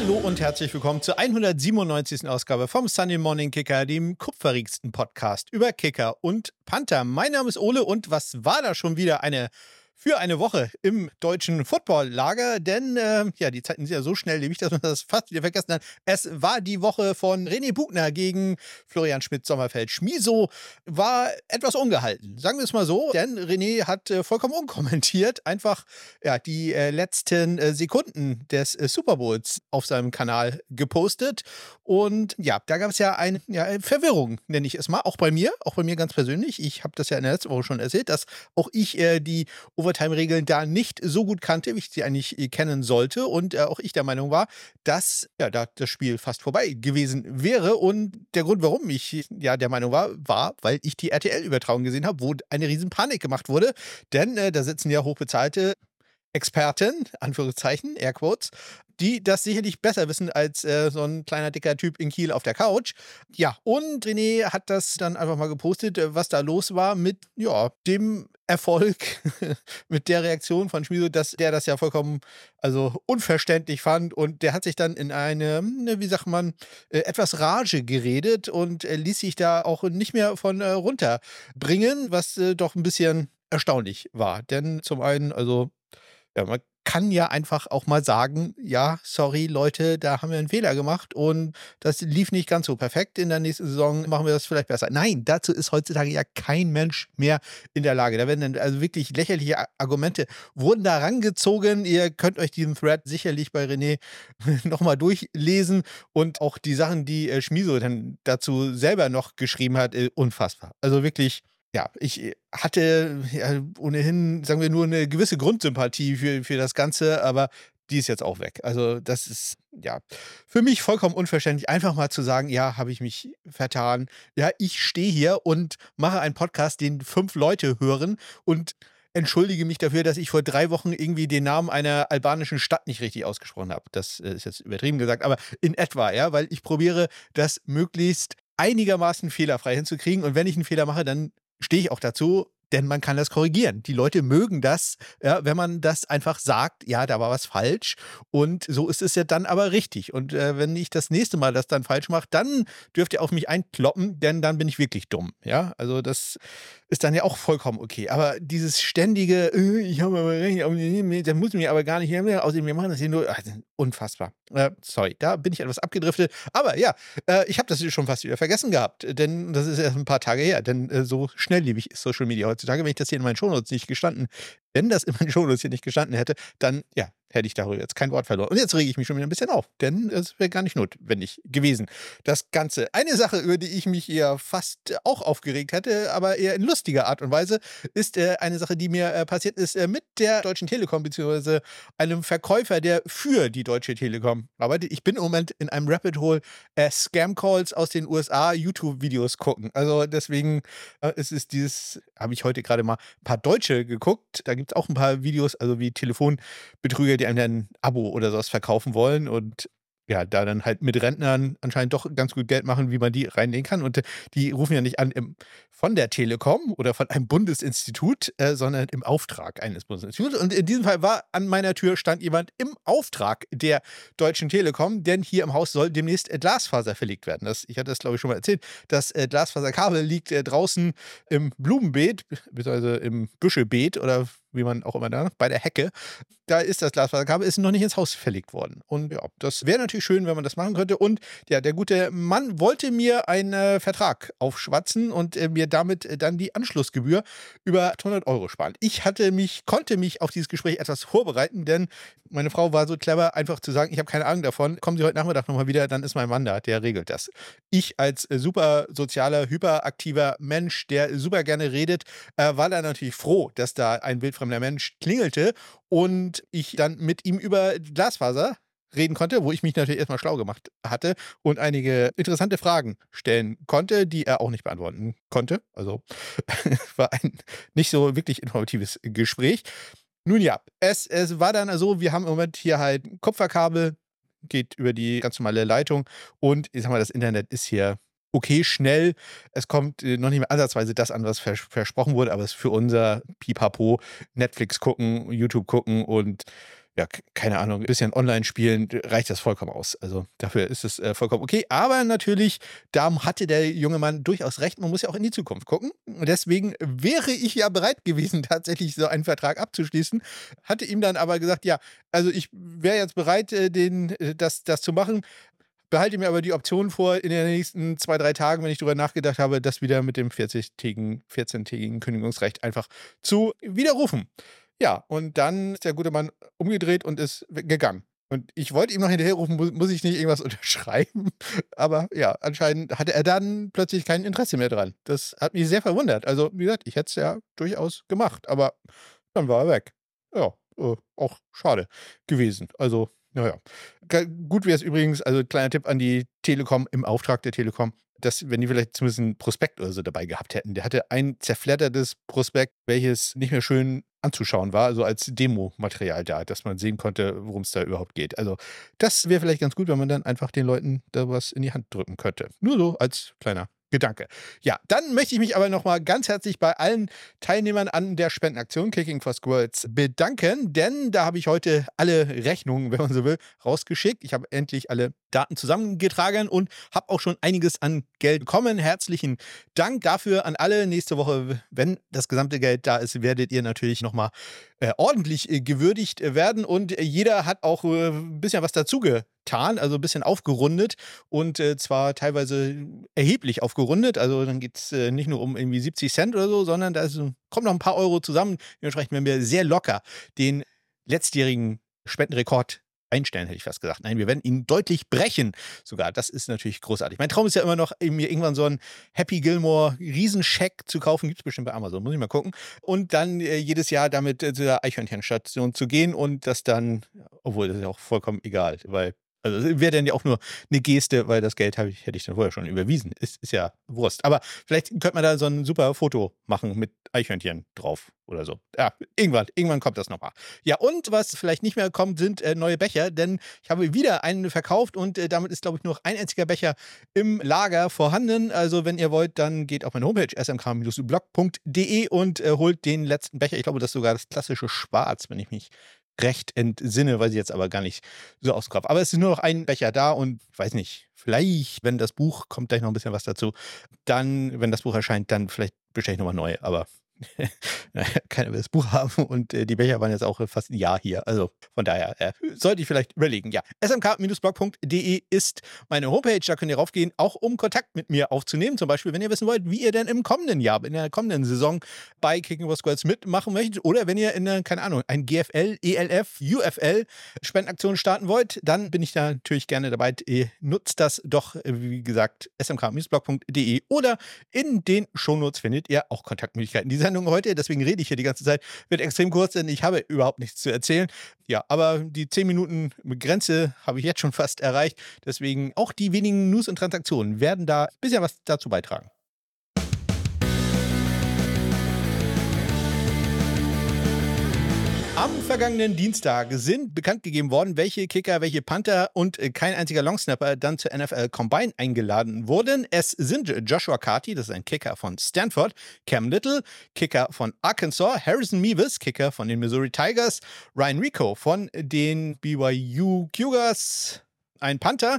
Hallo und herzlich willkommen zur 197. Ausgabe vom Sunday Morning Kicker, dem kupferigsten Podcast über Kicker und Panther. Mein Name ist Ole und was war da schon wieder eine für eine Woche im deutschen Footballlager, denn äh, ja, die Zeiten sind ja so schnelllebig, dass man das fast wieder vergessen hat. Es war die Woche von René Bugner gegen Florian Schmidt-Sommerfeld. Schmiso war etwas ungehalten, sagen wir es mal so, denn René hat äh, vollkommen unkommentiert einfach ja, die äh, letzten äh, Sekunden des äh, Super Bowls auf seinem Kanal gepostet und ja, da gab es ja eine ja, Verwirrung, nenne ich es mal, auch bei mir, auch bei mir ganz persönlich. Ich habe das ja in der letzten Woche schon erzählt, dass auch ich äh, die Overtime-Regeln da nicht so gut kannte, wie ich sie eigentlich äh, kennen sollte. Und äh, auch ich der Meinung war, dass ja, da das Spiel fast vorbei gewesen wäre. Und der Grund, warum ich ja der Meinung war, war, weil ich die RTL-Übertragung gesehen habe, wo eine riesen Panik gemacht wurde. Denn äh, da sitzen ja hochbezahlte Experten, Anführungszeichen, Airquotes, die das sicherlich besser wissen als äh, so ein kleiner dicker Typ in Kiel auf der Couch. Ja, und René hat das dann einfach mal gepostet, äh, was da los war mit ja, dem Erfolg, mit der Reaktion von Schmieso, dass der das ja vollkommen also unverständlich fand und der hat sich dann in eine, ne, wie sagt man, äh, etwas Rage geredet und ließ sich da auch nicht mehr von äh, runterbringen, was äh, doch ein bisschen erstaunlich war. Denn zum einen, also ja, man kann ja einfach auch mal sagen, ja, sorry Leute, da haben wir einen Fehler gemacht und das lief nicht ganz so perfekt. In der nächsten Saison machen wir das vielleicht besser. Nein, dazu ist heutzutage ja kein Mensch mehr in der Lage. Da werden dann also wirklich lächerliche Argumente wurden da rangezogen. Ihr könnt euch diesen Thread sicherlich bei René nochmal durchlesen und auch die Sachen, die äh, Schmiso dann dazu selber noch geschrieben hat, äh, unfassbar. Also wirklich ja, ich äh, hatte ja, ohnehin, sagen wir, nur eine gewisse Grundsympathie für, für das Ganze, aber die ist jetzt auch weg. Also, das ist ja für mich vollkommen unverständlich, einfach mal zu sagen, ja, habe ich mich vertan. Ja, ich stehe hier und mache einen Podcast, den fünf Leute hören und entschuldige mich dafür, dass ich vor drei Wochen irgendwie den Namen einer albanischen Stadt nicht richtig ausgesprochen habe. Das äh, ist jetzt übertrieben gesagt, aber in etwa, ja, weil ich probiere, das möglichst einigermaßen fehlerfrei hinzukriegen. Und wenn ich einen Fehler mache, dann stehe ich auch dazu, denn man kann das korrigieren. Die Leute mögen das, ja, wenn man das einfach sagt, ja, da war was falsch und so ist es ja dann aber richtig. Und äh, wenn ich das nächste Mal das dann falsch mache, dann dürft ihr auf mich einkloppen, denn dann bin ich wirklich dumm. Ja, also das ist dann ja auch vollkommen okay. Aber dieses ständige, äh, ich habe aber recht, das muss mir aber gar nicht mehr, außerdem wir machen das hier nur, ach, unfassbar. Äh, sorry, da bin ich etwas abgedriftet. Aber ja, äh, ich habe das schon fast wieder vergessen gehabt, denn das ist erst ein paar Tage her, denn äh, so schnelllebig ist Social Media heutzutage. Wenn ich das hier in meinen Shownotes nicht gestanden, wenn das in meinen Shownotes hier nicht gestanden hätte, dann ja, hätte ich darüber jetzt kein Wort verloren. Und jetzt rege ich mich schon wieder ein bisschen auf, denn es wäre gar nicht notwendig gewesen. Das Ganze. Eine Sache, über die ich mich eher fast auch aufgeregt hätte, aber eher in lustiger Art und Weise, ist äh, eine Sache, die mir äh, passiert ist äh, mit der Deutschen Telekom, beziehungsweise einem Verkäufer, der für die Deutsche Telekom arbeitet. Ich bin im Moment in einem Rapid Hole äh, Scam Calls aus den USA YouTube-Videos gucken. Also deswegen äh, es ist dieses, habe ich heute gerade mal ein paar Deutsche geguckt. Da gibt es auch ein paar Videos, also wie Telefonbetrüger die einem dann ein Abo oder sowas verkaufen wollen und ja, da dann halt mit Rentnern anscheinend doch ganz gut Geld machen, wie man die reinlegen kann. Und äh, die rufen ja nicht an im, von der Telekom oder von einem Bundesinstitut, äh, sondern im Auftrag eines Bundesinstituts. Und in diesem Fall war an meiner Tür stand jemand im Auftrag der Deutschen Telekom, denn hier im Haus soll demnächst äh, Glasfaser verlegt werden. Das, ich hatte das, glaube ich, schon mal erzählt. Das äh, Glasfaserkabel liegt äh, draußen im Blumenbeet, beziehungsweise im Büschebeet oder wie man auch immer da, bei der Hecke. Da ist das Glasfaserkabel, ist noch nicht ins Haus verlegt worden. Und ja, das wäre natürlich schön, wenn man das machen könnte. Und ja, der gute Mann wollte mir einen äh, Vertrag aufschwatzen und äh, mir damit äh, dann die Anschlussgebühr über 100 Euro sparen. Ich hatte mich, konnte mich auf dieses Gespräch etwas vorbereiten, denn meine Frau war so clever, einfach zu sagen, ich habe keine Ahnung davon, kommen Sie heute Nachmittag nochmal wieder, dann ist mein Mann da, der regelt das. Ich als äh, super sozialer, hyperaktiver Mensch, der super gerne redet, äh, war da natürlich froh, dass da ein Bild wildfremder Mensch klingelte und ich dann mit ihm über Glasfaser reden konnte, wo ich mich natürlich erstmal schlau gemacht hatte und einige interessante Fragen stellen konnte, die er auch nicht beantworten konnte. Also war ein nicht so wirklich informatives Gespräch. Nun ja, es, es war dann so, wir haben im Moment hier halt Kupferkabel, geht über die ganz normale Leitung und ich sag mal, das Internet ist hier okay schnell. Es kommt äh, noch nicht mehr ansatzweise das an, was vers versprochen wurde, aber es ist für unser Pipapo Netflix gucken, YouTube gucken und ja, keine Ahnung, ein bisschen online spielen, reicht das vollkommen aus. Also dafür ist es äh, vollkommen okay. Aber natürlich, da hatte der junge Mann durchaus recht. Man muss ja auch in die Zukunft gucken. Und deswegen wäre ich ja bereit gewesen, tatsächlich so einen Vertrag abzuschließen. Hatte ihm dann aber gesagt, ja, also ich wäre jetzt bereit, äh, den, äh, das, das zu machen. Behalte mir aber die Option vor, in den nächsten zwei, drei Tagen, wenn ich darüber nachgedacht habe, das wieder mit dem 40-tägigen, 14-tägigen Kündigungsrecht einfach zu widerrufen. Ja, und dann ist der gute Mann umgedreht und ist gegangen. Und ich wollte ihm noch hinterherrufen, muss, ich nicht irgendwas unterschreiben? Aber ja, anscheinend hatte er dann plötzlich kein Interesse mehr dran. Das hat mich sehr verwundert. Also, wie gesagt, ich hätte es ja durchaus gemacht, aber dann war er weg. Ja, äh, auch schade gewesen. Also, naja. Gut wäre es übrigens, also kleiner Tipp an die Telekom im Auftrag der Telekom, dass, wenn die vielleicht zumindest einen Prospekt oder so dabei gehabt hätten. Der hatte ein zerfleddertes Prospekt, welches nicht mehr schön anzuschauen war, also als Demo-Material da, dass man sehen konnte, worum es da überhaupt geht. Also, das wäre vielleicht ganz gut, wenn man dann einfach den Leuten da was in die Hand drücken könnte. Nur so als kleiner Gedanke. Ja, dann möchte ich mich aber nochmal ganz herzlich bei allen Teilnehmern an der Spendenaktion Kicking for Squirrels bedanken, denn da habe ich heute alle Rechnungen, wenn man so will, rausgeschickt. Ich habe endlich alle Daten zusammengetragen und habe auch schon einiges an Geld bekommen. Herzlichen Dank dafür an alle. Nächste Woche, wenn das gesamte Geld da ist, werdet ihr natürlich nochmal äh, ordentlich äh, gewürdigt werden und jeder hat auch äh, ein bisschen was dazu getan, also ein bisschen aufgerundet und äh, zwar teilweise erheblich aufgerundet. Also dann geht es äh, nicht nur um irgendwie 70 Cent oder so, sondern da kommt noch ein paar Euro zusammen. Dementsprechend werden wir sehr locker den letztjährigen Spendenrekord einstellen, hätte ich fast gesagt. Nein, wir werden ihn deutlich brechen sogar. Das ist natürlich großartig. Mein Traum ist ja immer noch, mir irgendwann so einen Happy Gilmore Riesenscheck zu kaufen. Gibt es bestimmt bei Amazon, muss ich mal gucken. Und dann äh, jedes Jahr damit äh, zu der Eichhörnchenstation zu gehen und das dann, obwohl das ist ja auch vollkommen egal, weil also wäre dann ja auch nur eine Geste, weil das Geld ich, hätte ich dann vorher schon überwiesen. Ist, ist ja Wurst. Aber vielleicht könnte man da so ein super Foto machen mit Eichhörnchen drauf oder so. Ja, irgendwann, irgendwann kommt das nochmal. Ja, und was vielleicht nicht mehr kommt, sind äh, neue Becher, denn ich habe wieder einen verkauft und äh, damit ist, glaube ich, nur ein einziger Becher im Lager vorhanden. Also, wenn ihr wollt, dann geht auf meine Homepage smk-blog.de und äh, holt den letzten Becher. Ich glaube, das ist sogar das klassische Schwarz, wenn ich mich recht entsinne, weiß ich jetzt aber gar nicht so aus Kopf. Aber es ist nur noch ein Becher da und weiß nicht, vielleicht, wenn das Buch, kommt gleich noch ein bisschen was dazu, dann, wenn das Buch erscheint, dann vielleicht bestelle ich nochmal neu. Aber keiner will das Buch haben und äh, die Becher waren jetzt auch fast ein Jahr hier. Also von daher äh, sollte ich vielleicht überlegen. Ja, smk-blog.de ist meine Homepage. Da könnt ihr raufgehen, auch um Kontakt mit mir aufzunehmen. Zum Beispiel, wenn ihr wissen wollt, wie ihr denn im kommenden Jahr, in der kommenden Saison bei Kicking for Squads mitmachen möchtet oder wenn ihr in der, keine Ahnung, ein GFL, ELF, UFL Spendenaktion starten wollt, dann bin ich da natürlich gerne dabei. Ihr nutzt das doch, wie gesagt, smk-blog.de oder in den Shownotes findet ihr auch Kontaktmöglichkeiten. Diese Sendung heute, deswegen rede ich hier die ganze Zeit, wird extrem kurz, denn ich habe überhaupt nichts zu erzählen. Ja, aber die 10 Minuten Grenze habe ich jetzt schon fast erreicht. Deswegen auch die wenigen News und Transaktionen werden da ein bisschen was dazu beitragen. Am vergangenen Dienstag sind bekannt gegeben worden, welche Kicker, welche Panther und äh, kein einziger Longsnapper dann zur NFL Combine eingeladen wurden. Es sind Joshua Carty, das ist ein Kicker von Stanford, Cam Little, Kicker von Arkansas, Harrison Meeves, Kicker von den Missouri Tigers, Ryan Rico von den BYU Cougars, ein Panther.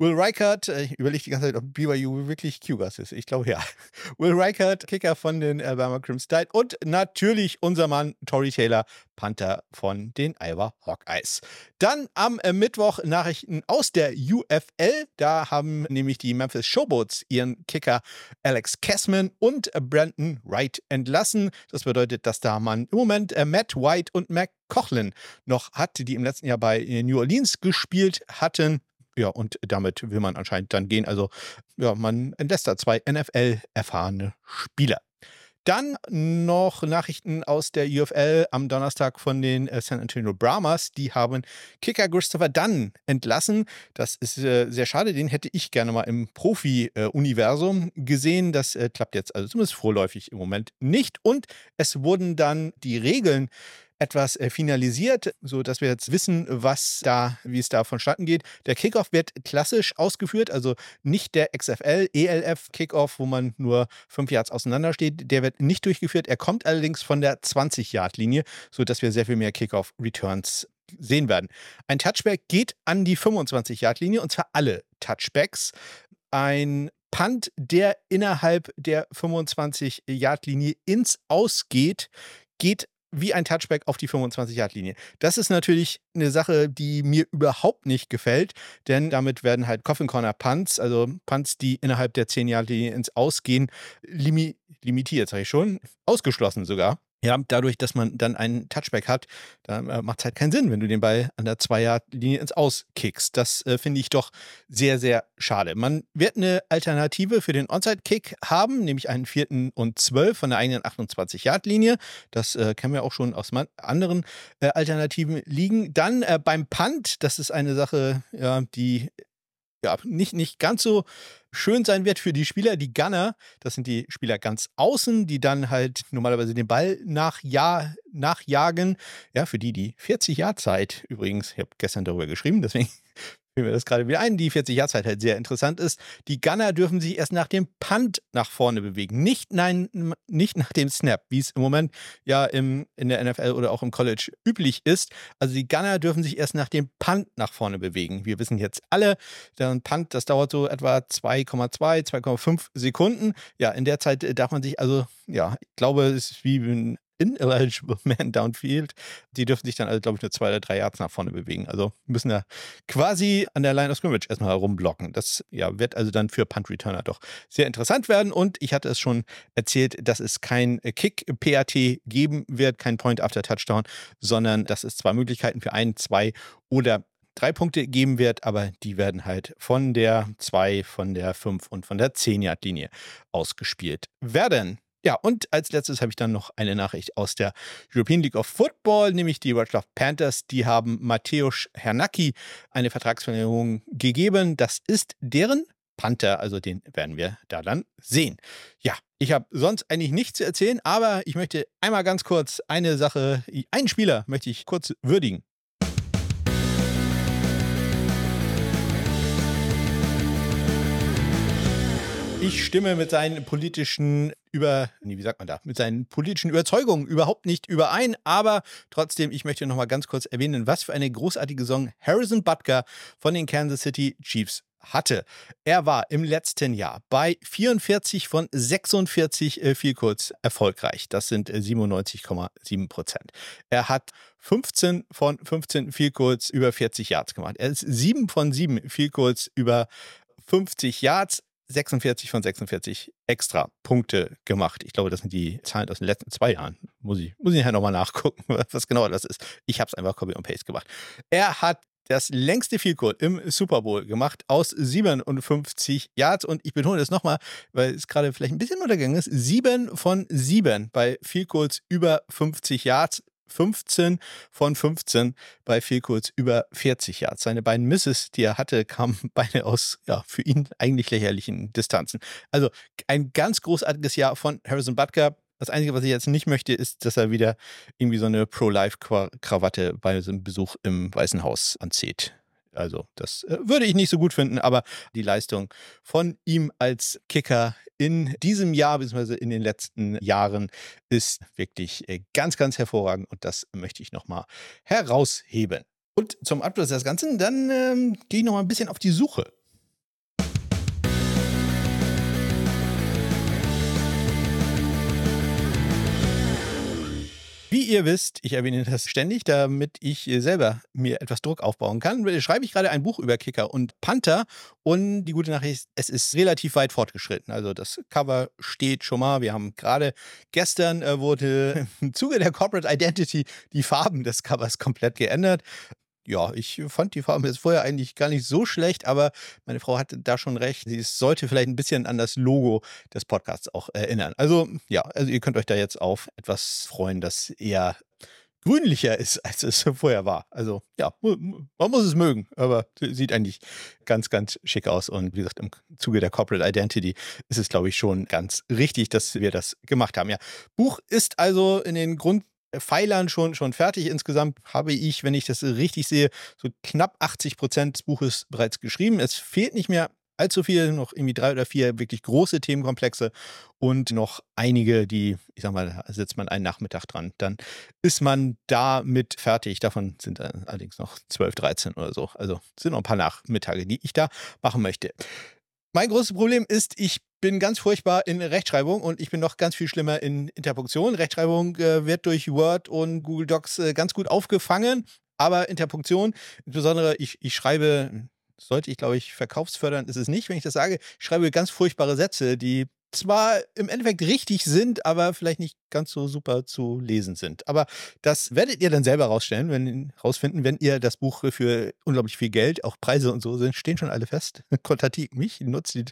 Will Reichert, äh, ich überlege die ganze Zeit, ob BYU wirklich Cougars ist. Ich glaube ja. Will Reichert, Kicker von den Alabama Crimson Tide und natürlich unser Mann Tory Taylor, Panther von den Iowa Hawkeyes. Dann am äh, Mittwoch Nachrichten aus der UFL. Da haben nämlich die Memphis Showboats ihren Kicker Alex Kessman und Brandon Wright entlassen. Das bedeutet, dass da man im Moment äh, Matt White und Mac Cochlin noch hat, die im letzten Jahr bei New Orleans gespielt hatten. Ja, und damit will man anscheinend dann gehen. Also, ja, man entlässt da zwei NFL-erfahrene Spieler. Dann noch Nachrichten aus der UFL am Donnerstag von den äh, San Antonio Brahmas. Die haben Kicker Christopher Dunn entlassen. Das ist äh, sehr schade. Den hätte ich gerne mal im Profi-Universum gesehen. Das äh, klappt jetzt also zumindest vorläufig im Moment nicht. Und es wurden dann die Regeln etwas äh, finalisiert, so dass wir jetzt wissen, was da, wie es da vonstatten geht. Der Kickoff wird klassisch ausgeführt, also nicht der XFL, ELF Kickoff, wo man nur fünf Yards auseinander steht. Der wird nicht durchgeführt. Er kommt allerdings von der 20-Yard-Linie, so dass wir sehr viel mehr Kickoff-Returns sehen werden. Ein Touchback geht an die 25-Yard-Linie und zwar alle Touchbacks. Ein Punt, der innerhalb der 25-Yard-Linie ins Ausgeht, geht wie ein Touchback auf die 25-Yard-Linie. Das ist natürlich eine Sache, die mir überhaupt nicht gefällt, denn damit werden halt Coffin Corner Punts, also Punts, die innerhalb der 10-Yard-Linie ins Ausgehen, limi limitiert, sage ich schon, ausgeschlossen sogar. Ja, dadurch, dass man dann einen Touchback hat, da äh, macht es halt keinen Sinn, wenn du den Ball an der Zweierlinie ins Auskickst. Das äh, finde ich doch sehr, sehr schade. Man wird eine Alternative für den Onside-Kick haben, nämlich einen vierten und zwölf von der eigenen 28-Yard-Linie. Das äh, kennen wir auch schon aus anderen äh, Alternativen liegen. Dann äh, beim Punt, das ist eine Sache, ja, die ja, nicht, nicht ganz so schön sein wird für die Spieler, die Gunner. Das sind die Spieler ganz außen, die dann halt normalerweise den Ball nachja nachjagen. Ja, für die, die 40 Jahr Zeit übrigens, ich habe gestern darüber geschrieben, deswegen fiel mir das gerade wieder ein, die 40-Jahr-Zeit halt sehr interessant ist. Die Gunner dürfen sich erst nach dem Punt nach vorne bewegen, nicht, nein, nicht nach dem Snap, wie es im Moment ja im, in der NFL oder auch im College üblich ist. Also die Gunner dürfen sich erst nach dem Punt nach vorne bewegen. Wir wissen jetzt alle, der Punt, das dauert so etwa 2,2, 2,5 Sekunden. Ja, in der Zeit darf man sich also, ja, ich glaube, es ist wie ein ineligible Man downfield. Die dürfen sich dann also, glaube ich, nur zwei oder drei Yards nach vorne bewegen. Also müssen da quasi an der Line of Scrimmage erstmal herumblocken. Das ja, wird also dann für Punt Returner doch sehr interessant werden. Und ich hatte es schon erzählt, dass es kein Kick-PAT geben wird, kein Point after Touchdown, sondern dass es zwei Möglichkeiten für ein, zwei oder drei Punkte geben wird, aber die werden halt von der 2, von der 5 und von der 10-Yard-Linie ausgespielt werden. Ja, und als letztes habe ich dann noch eine Nachricht aus der European League of Football, nämlich die Wroclaw Panthers. Die haben Mateusz Hernacki eine Vertragsverlängerung gegeben. Das ist deren Panther, also den werden wir da dann sehen. Ja, ich habe sonst eigentlich nichts zu erzählen, aber ich möchte einmal ganz kurz eine Sache, einen Spieler möchte ich kurz würdigen. Ich stimme mit seinen politischen über, nee, wie sagt man da, mit seinen politischen Überzeugungen überhaupt nicht überein, aber trotzdem, ich möchte nochmal ganz kurz erwähnen, was für eine großartige Song Harrison Butker von den Kansas City Chiefs hatte. Er war im letzten Jahr bei 44 von 46 äh, viel kurz erfolgreich. Das sind 97,7 äh, Prozent. Er hat 15 von 15 viel kurz über 40 Yards gemacht. Er ist 7 von 7 viel kurz über 50 Yards. 46 von 46 extra Punkte gemacht. Ich glaube, das sind die Zahlen aus den letzten zwei Jahren. Muss ich, muss ich nachher nochmal nachgucken, was genau das ist. Ich habe es einfach Copy und Paste gemacht. Er hat das längste Goal im Super Bowl gemacht aus 57 Yards. Und ich betone das nochmal, weil es gerade vielleicht ein bisschen untergegangen ist. Sieben von sieben bei Field Goals über 50 Yards. 15 von 15 bei viel kurz über 40 Yards. Seine beiden Misses, die er hatte, kamen beide aus ja, für ihn eigentlich lächerlichen Distanzen. Also ein ganz großartiges Jahr von Harrison Butker. Das Einzige, was ich jetzt nicht möchte, ist, dass er wieder irgendwie so eine Pro-Life-Krawatte bei so einem Besuch im Weißen Haus anzieht. Also, das äh, würde ich nicht so gut finden, aber die Leistung von ihm als Kicker in diesem Jahr bzw. in den letzten Jahren ist wirklich äh, ganz, ganz hervorragend und das möchte ich nochmal herausheben. Und zum Abschluss des Ganzen, dann ähm, gehe ich nochmal ein bisschen auf die Suche Wie ihr wisst, ich erwähne das ständig, damit ich selber mir etwas Druck aufbauen kann, schreibe ich gerade ein Buch über Kicker und Panther. Und die gute Nachricht, es ist relativ weit fortgeschritten. Also das Cover steht schon mal. Wir haben gerade gestern äh, wurde im Zuge der Corporate Identity die Farben des Covers komplett geändert ja, ich fand die Farbe jetzt vorher eigentlich gar nicht so schlecht, aber meine Frau hatte da schon recht. Sie sollte vielleicht ein bisschen an das Logo des Podcasts auch erinnern. Also, ja, also ihr könnt euch da jetzt auf etwas freuen, das eher grünlicher ist, als es vorher war. Also, ja, man muss es mögen, aber sieht eigentlich ganz, ganz schick aus. Und wie gesagt, im Zuge der Corporate Identity ist es, glaube ich, schon ganz richtig, dass wir das gemacht haben. Ja, Buch ist also in den Grund Pfeilern schon, schon fertig. Insgesamt habe ich, wenn ich das richtig sehe, so knapp 80 Prozent des Buches bereits geschrieben. Es fehlt nicht mehr allzu viel, noch irgendwie drei oder vier wirklich große Themenkomplexe und noch einige, die, ich sag mal, da sitzt man einen Nachmittag dran. Dann ist man damit fertig. Davon sind allerdings noch 12, 13 oder so. Also sind noch ein paar Nachmittage, die ich da machen möchte. Mein großes Problem ist, ich bin ganz furchtbar in Rechtschreibung und ich bin noch ganz viel schlimmer in Interpunktion. Rechtschreibung äh, wird durch Word und Google Docs äh, ganz gut aufgefangen, aber Interpunktion, insbesondere ich, ich schreibe, sollte ich glaube ich verkaufsfördernd ist es nicht, wenn ich das sage, ich schreibe ganz furchtbare Sätze, die zwar im Endeffekt richtig sind, aber vielleicht nicht ganz so super zu lesen sind. Aber das werdet ihr dann selber rausstellen, wenn rausfinden, wenn ihr das Buch für unglaublich viel Geld, auch Preise und so sind, stehen schon alle fest. Kontaktiert mich, nutzt die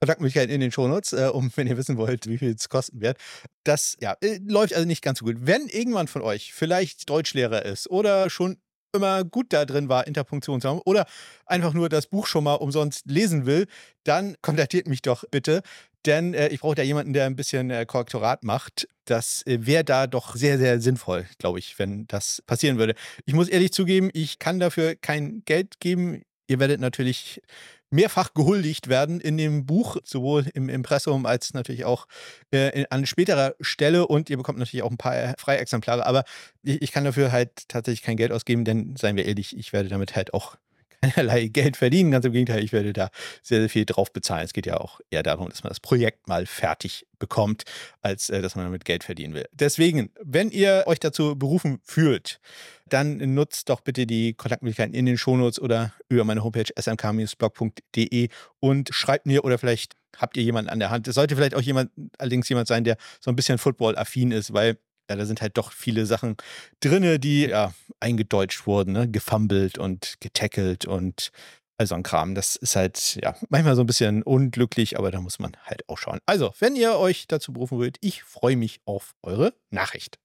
Kontaktmöglichkeit in den Shownotes, äh, um, wenn ihr wissen wollt, wie viel es kosten wird. Das ja, äh, läuft also nicht ganz so gut. Wenn irgendwann von euch vielleicht Deutschlehrer ist oder schon immer gut da drin war, Interpunktion zu haben oder einfach nur das Buch schon mal umsonst lesen will, dann kontaktiert mich doch bitte. Denn äh, ich brauche da jemanden, der ein bisschen äh, Korrektorat macht. Das äh, wäre da doch sehr, sehr sinnvoll, glaube ich, wenn das passieren würde. Ich muss ehrlich zugeben, ich kann dafür kein Geld geben. Ihr werdet natürlich mehrfach gehuldigt werden in dem Buch, sowohl im Impressum als natürlich auch äh, an späterer Stelle und ihr bekommt natürlich auch ein paar freie Exemplare, aber ich, ich, kann dafür halt tatsächlich kein Geld ausgeben, denn seien wir ehrlich, ich werde damit halt auch keinerlei Geld verdienen. Ganz im Gegenteil, ich werde da sehr, sehr viel drauf bezahlen. Es geht ja auch eher darum, dass man das Projekt mal fertig bekommt, als äh, dass man damit Geld verdienen will. Deswegen, wenn ihr euch dazu berufen fühlt, dann nutzt doch bitte die Kontaktmöglichkeiten in den Shownotes oder über meine Homepage smk-blog.de und schreibt mir oder vielleicht habt ihr jemanden an der Hand. Es sollte vielleicht auch jemand, allerdings jemand sein, der so ein bisschen Football-affin ist, weil ja, da sind halt doch viele Sachen drin, die ja eingedeutscht wurden, ne? gefummelt und getackelt und all so ein Kram. Das ist halt ja manchmal so ein bisschen unglücklich, aber da muss man halt auch schauen. Also, wenn ihr euch dazu berufen wollt, ich freue mich auf eure Nachricht.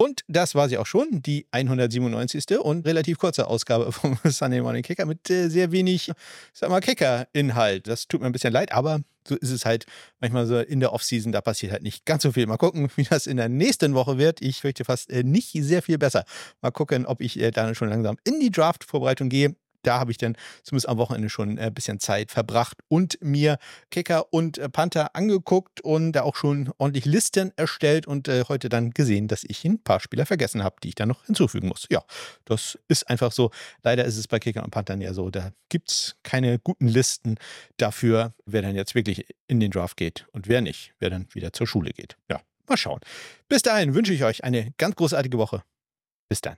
Und das war sie auch schon, die 197. und relativ kurze Ausgabe vom Sunday Morning Kicker mit äh, sehr wenig, sag mal, Kicker-Inhalt. Das tut mir ein bisschen leid, aber so ist es halt manchmal so in der Offseason, da passiert halt nicht ganz so viel. Mal gucken, wie das in der nächsten Woche wird. Ich fürchte fast äh, nicht sehr viel besser. Mal gucken, ob ich äh, dann schon langsam in die Draft-Vorbereitung gehe da habe ich dann zumindest am Wochenende schon ein äh, bisschen Zeit verbracht und mir Kicker und äh, Panther angeguckt und da auch schon ordentlich Listen erstellt und äh, heute dann gesehen, dass ich ein paar Spieler vergessen habe, die ich dann noch hinzufügen muss. Ja, das ist einfach so. Leider ist es bei Kicker und Panthern ja so, da gibt es keine guten Listen dafür, wer dann jetzt wirklich in den Draft geht und wer nicht, wer dann wieder zur Schule geht. Ja, mal schauen. Bis dahin wünsche ich euch eine ganz großartige Woche. Bis dann.